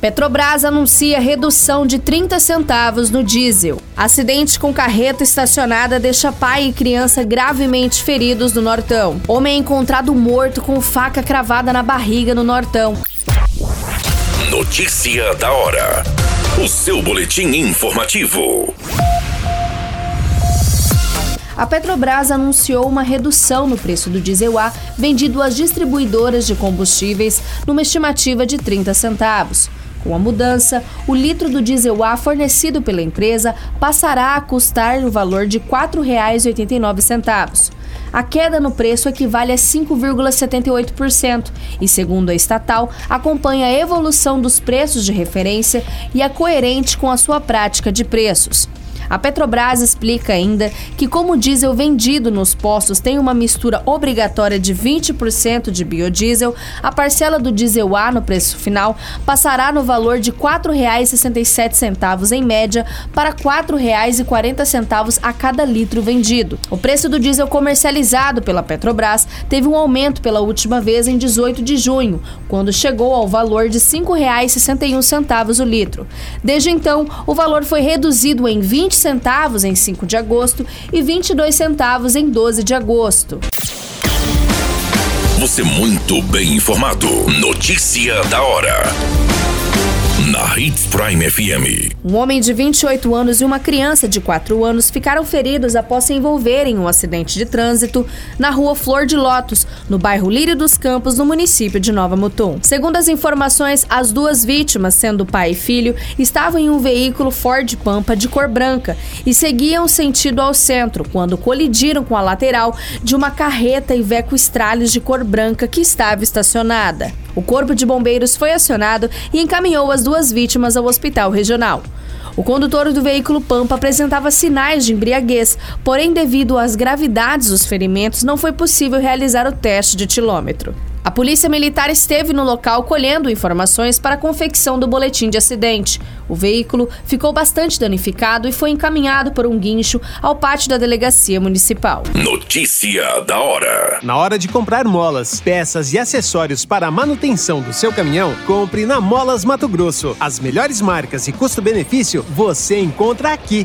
Petrobras anuncia redução de 30 centavos no diesel. Acidente com carreta estacionada deixa pai e criança gravemente feridos no Nortão. Homem é encontrado morto com faca cravada na barriga no Nortão. Notícia da hora. O seu boletim informativo. A Petrobras anunciou uma redução no preço do diesel A vendido às distribuidoras de combustíveis, numa estimativa de 30 centavos. Com a mudança, o litro do diesel A fornecido pela empresa passará a custar o valor de R$ 4,89. A queda no preço equivale a 5,78% e, segundo a estatal, acompanha a evolução dos preços de referência e é coerente com a sua prática de preços. A Petrobras explica ainda que, como o diesel vendido nos postos tem uma mistura obrigatória de 20% de biodiesel, a parcela do diesel A no preço final passará no valor de R$ 4,67 em média para R$ 4,40 a cada litro vendido. O preço do diesel comercializado pela Petrobras teve um aumento pela última vez em 18 de junho, quando chegou ao valor de R$ 5,61 o litro. Desde então, o valor foi reduzido em 20 centavos em 5 de agosto e 22 centavos em 12 de agosto. Você muito bem informado. Notícia da hora na Hits Prime FM. Um homem de 28 anos e uma criança de 4 anos ficaram feridos após se envolverem em um acidente de trânsito na rua Flor de Lótus, no bairro Lírio dos Campos, no município de Nova Mutum. Segundo as informações, as duas vítimas, sendo pai e filho, estavam em um veículo Ford Pampa de cor branca e seguiam sentido ao centro quando colidiram com a lateral de uma carreta Iveco Estralhos de cor branca que estava estacionada. O corpo de bombeiros foi acionado e encaminhou as duas vítimas ao hospital regional. O condutor do veículo Pampa apresentava sinais de embriaguez, porém, devido às gravidades dos ferimentos, não foi possível realizar o teste de etilômetro. A polícia militar esteve no local colhendo informações para a confecção do boletim de acidente. O veículo ficou bastante danificado e foi encaminhado por um guincho ao pátio da delegacia municipal. Notícia da hora. Na hora de comprar molas, peças e acessórios para a manutenção do seu caminhão, compre na Molas Mato Grosso. As melhores marcas e custo-benefício você encontra aqui.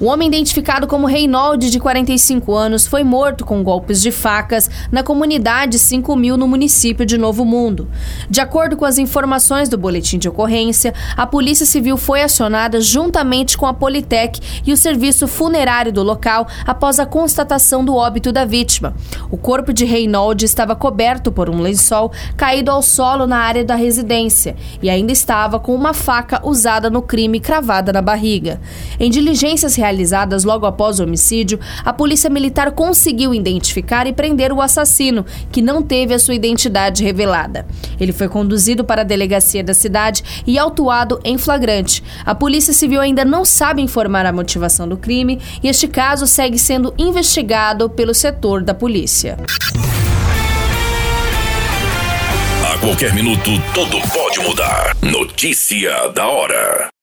Um homem identificado como Reinaldo, de 45 anos, foi morto com golpes de facas na comunidade 5000 no município de Novo Mundo. De acordo com as informações do boletim de ocorrência, a Polícia Civil foi acionada juntamente com a Politec e o serviço funerário do local após a constatação do óbito da vítima. O corpo de Reinaldo estava coberto por um lençol caído ao solo na área da residência e ainda estava com uma faca usada no crime cravada na barriga. Em diligências realizadas, realizadas logo após o homicídio, a Polícia Militar conseguiu identificar e prender o assassino, que não teve a sua identidade revelada. Ele foi conduzido para a delegacia da cidade e autuado em flagrante. A Polícia Civil ainda não sabe informar a motivação do crime e este caso segue sendo investigado pelo setor da polícia. A qualquer minuto, tudo pode mudar. Notícia da hora.